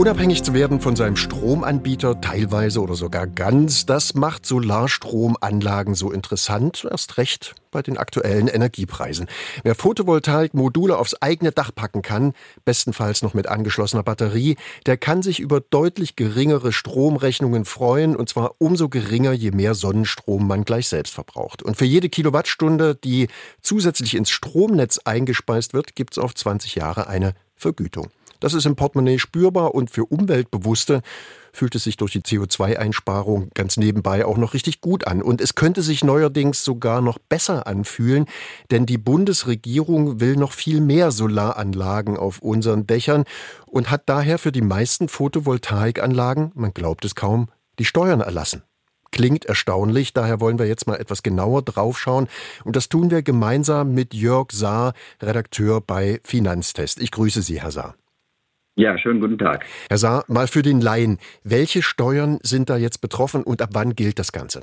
Unabhängig zu werden von seinem Stromanbieter, teilweise oder sogar ganz, das macht Solarstromanlagen so interessant, erst recht bei den aktuellen Energiepreisen. Wer Photovoltaikmodule aufs eigene Dach packen kann, bestenfalls noch mit angeschlossener Batterie, der kann sich über deutlich geringere Stromrechnungen freuen, und zwar umso geringer, je mehr Sonnenstrom man gleich selbst verbraucht. Und für jede Kilowattstunde, die zusätzlich ins Stromnetz eingespeist wird, gibt es auf 20 Jahre eine Vergütung. Das ist im Portemonnaie spürbar und für Umweltbewusste fühlt es sich durch die CO2-Einsparung ganz nebenbei auch noch richtig gut an. Und es könnte sich neuerdings sogar noch besser anfühlen, denn die Bundesregierung will noch viel mehr Solaranlagen auf unseren Dächern und hat daher für die meisten Photovoltaikanlagen, man glaubt es kaum, die Steuern erlassen. Klingt erstaunlich, daher wollen wir jetzt mal etwas genauer draufschauen. Und das tun wir gemeinsam mit Jörg Saar, Redakteur bei Finanztest. Ich grüße Sie, Herr Saar. Ja, schönen guten Tag. Herr Saar, mal für den Laien. Welche Steuern sind da jetzt betroffen und ab wann gilt das Ganze?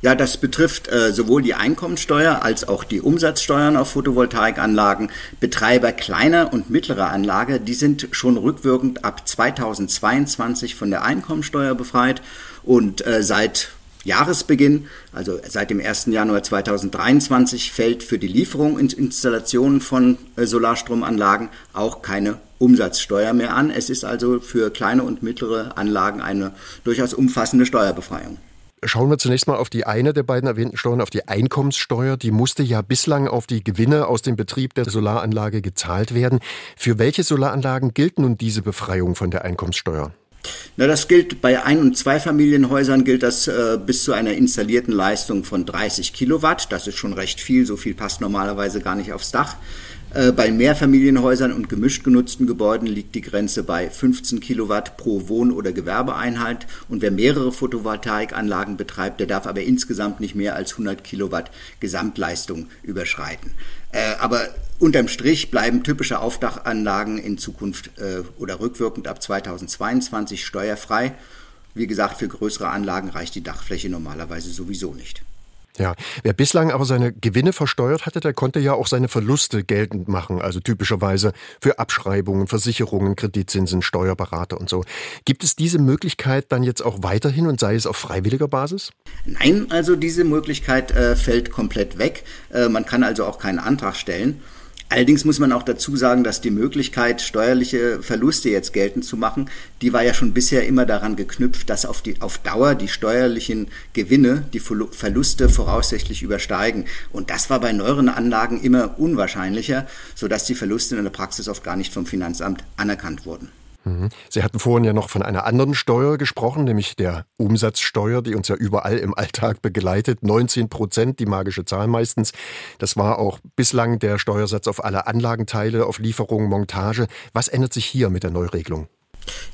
Ja, das betrifft äh, sowohl die Einkommensteuer als auch die Umsatzsteuern auf Photovoltaikanlagen. Betreiber kleiner und mittlerer Anlage, die sind schon rückwirkend ab 2022 von der Einkommensteuer befreit und äh, seit Jahresbeginn, also seit dem 1. Januar 2023, fällt für die Lieferung und Installation von äh, Solarstromanlagen auch keine Umsatzsteuer mehr an. Es ist also für kleine und mittlere Anlagen eine durchaus umfassende Steuerbefreiung. Schauen wir zunächst mal auf die eine der beiden erwähnten Steuern, auf die Einkommenssteuer. Die musste ja bislang auf die Gewinne aus dem Betrieb der Solaranlage gezahlt werden. Für welche Solaranlagen gilt nun diese Befreiung von der Einkommenssteuer? Na, das gilt bei Ein- und Zweifamilienhäusern gilt das äh, bis zu einer installierten Leistung von 30 Kilowatt. Das ist schon recht viel. So viel passt normalerweise gar nicht aufs Dach. Äh, bei Mehrfamilienhäusern und gemischt genutzten Gebäuden liegt die Grenze bei 15 Kilowatt pro Wohn- oder Gewerbeeinheit. Und wer mehrere Photovoltaikanlagen betreibt, der darf aber insgesamt nicht mehr als 100 Kilowatt Gesamtleistung überschreiten. Äh, aber unterm Strich bleiben typische Aufdachanlagen in Zukunft äh, oder rückwirkend ab 2022 steuerfrei. Wie gesagt, für größere Anlagen reicht die Dachfläche normalerweise sowieso nicht. Ja, wer bislang aber seine Gewinne versteuert hatte, der konnte ja auch seine Verluste geltend machen, also typischerweise für Abschreibungen, Versicherungen, Kreditzinsen, Steuerberater und so. Gibt es diese Möglichkeit dann jetzt auch weiterhin und sei es auf freiwilliger Basis? Nein, also diese Möglichkeit äh, fällt komplett weg. Äh, man kann also auch keinen Antrag stellen. Allerdings muss man auch dazu sagen, dass die Möglichkeit, steuerliche Verluste jetzt geltend zu machen, die war ja schon bisher immer daran geknüpft, dass auf, die, auf Dauer die steuerlichen Gewinne die Verluste voraussichtlich übersteigen. Und das war bei neueren Anlagen immer unwahrscheinlicher, sodass die Verluste in der Praxis oft gar nicht vom Finanzamt anerkannt wurden. Mhm. Sie hatten vorhin ja noch von einer anderen Steuer gesprochen, nämlich der Umsatzsteuer, die uns ja überall im Alltag begleitet. 19 Prozent, die magische Zahl meistens. Das war auch bislang der Steuersatz auf alle Anlagenteile, auf Lieferungen, Montage. Was ändert sich hier mit der Neuregelung?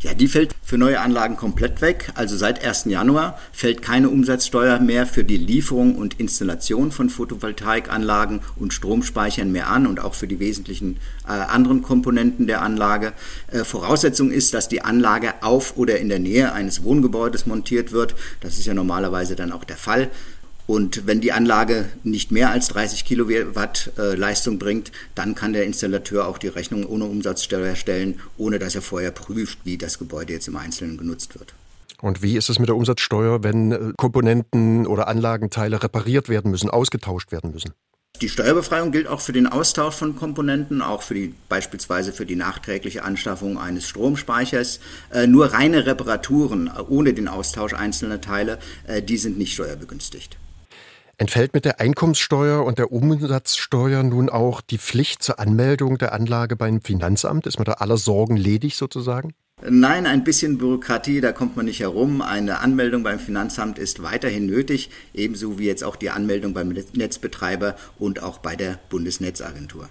Ja, die fällt für neue Anlagen komplett weg. Also seit 1. Januar fällt keine Umsatzsteuer mehr für die Lieferung und Installation von Photovoltaikanlagen und Stromspeichern mehr an und auch für die wesentlichen äh, anderen Komponenten der Anlage. Äh, Voraussetzung ist, dass die Anlage auf oder in der Nähe eines Wohngebäudes montiert wird. Das ist ja normalerweise dann auch der Fall. Und wenn die Anlage nicht mehr als 30 Kilowatt äh, Leistung bringt, dann kann der Installateur auch die Rechnung ohne Umsatzsteuer stellen, ohne dass er vorher prüft, wie das Gebäude jetzt im Einzelnen genutzt wird. Und wie ist es mit der Umsatzsteuer, wenn äh, Komponenten oder Anlagenteile repariert werden müssen, ausgetauscht werden müssen? Die Steuerbefreiung gilt auch für den Austausch von Komponenten, auch für die, beispielsweise für die nachträgliche Anschaffung eines Stromspeichers. Äh, nur reine Reparaturen äh, ohne den Austausch einzelner Teile, äh, die sind nicht steuerbegünstigt. Entfällt mit der Einkommenssteuer und der Umsatzsteuer nun auch die Pflicht zur Anmeldung der Anlage beim Finanzamt? Ist man da aller Sorgen ledig sozusagen? Nein, ein bisschen Bürokratie, da kommt man nicht herum. Eine Anmeldung beim Finanzamt ist weiterhin nötig, ebenso wie jetzt auch die Anmeldung beim Netzbetreiber und auch bei der Bundesnetzagentur.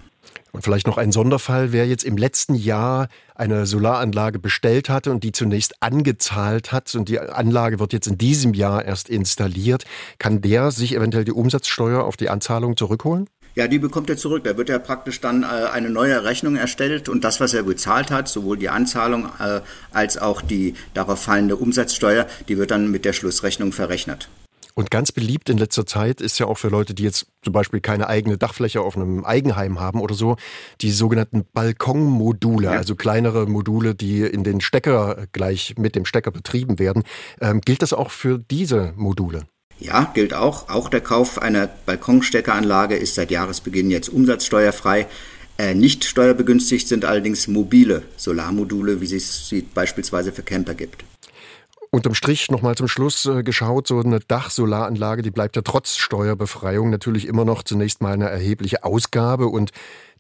Und vielleicht noch ein Sonderfall, wer jetzt im letzten Jahr eine Solaranlage bestellt hatte und die zunächst angezahlt hat und die Anlage wird jetzt in diesem Jahr erst installiert, kann der sich eventuell die Umsatzsteuer auf die Anzahlung zurückholen? Ja, die bekommt er zurück. Da wird er praktisch dann äh, eine neue Rechnung erstellt und das, was er bezahlt hat, sowohl die Anzahlung äh, als auch die darauf fallende Umsatzsteuer, die wird dann mit der Schlussrechnung verrechnet. Und ganz beliebt in letzter Zeit ist ja auch für Leute, die jetzt zum Beispiel keine eigene Dachfläche auf einem Eigenheim haben oder so, die sogenannten Balkonmodule, ja. also kleinere Module, die in den Stecker gleich mit dem Stecker betrieben werden. Ähm, gilt das auch für diese Module? Ja, gilt auch. Auch der Kauf einer Balkonsteckeranlage ist seit Jahresbeginn jetzt umsatzsteuerfrei. Äh, nicht steuerbegünstigt sind allerdings mobile Solarmodule, wie es sie beispielsweise für Camper gibt. Unterm Strich nochmal zum Schluss äh, geschaut, so eine Dachsolaranlage, die bleibt ja trotz Steuerbefreiung natürlich immer noch zunächst mal eine erhebliche Ausgabe und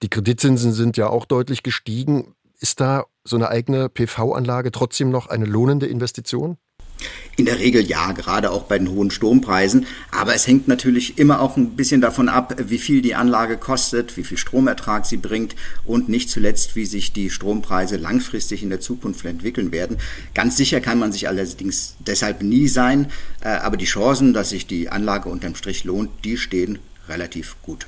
die Kreditzinsen sind ja auch deutlich gestiegen. Ist da so eine eigene PV-Anlage trotzdem noch eine lohnende Investition? In der Regel ja, gerade auch bei den hohen Strompreisen. Aber es hängt natürlich immer auch ein bisschen davon ab, wie viel die Anlage kostet, wie viel Stromertrag sie bringt und nicht zuletzt, wie sich die Strompreise langfristig in der Zukunft entwickeln werden. Ganz sicher kann man sich allerdings deshalb nie sein. Äh, aber die Chancen, dass sich die Anlage unterm Strich lohnt, die stehen relativ gut.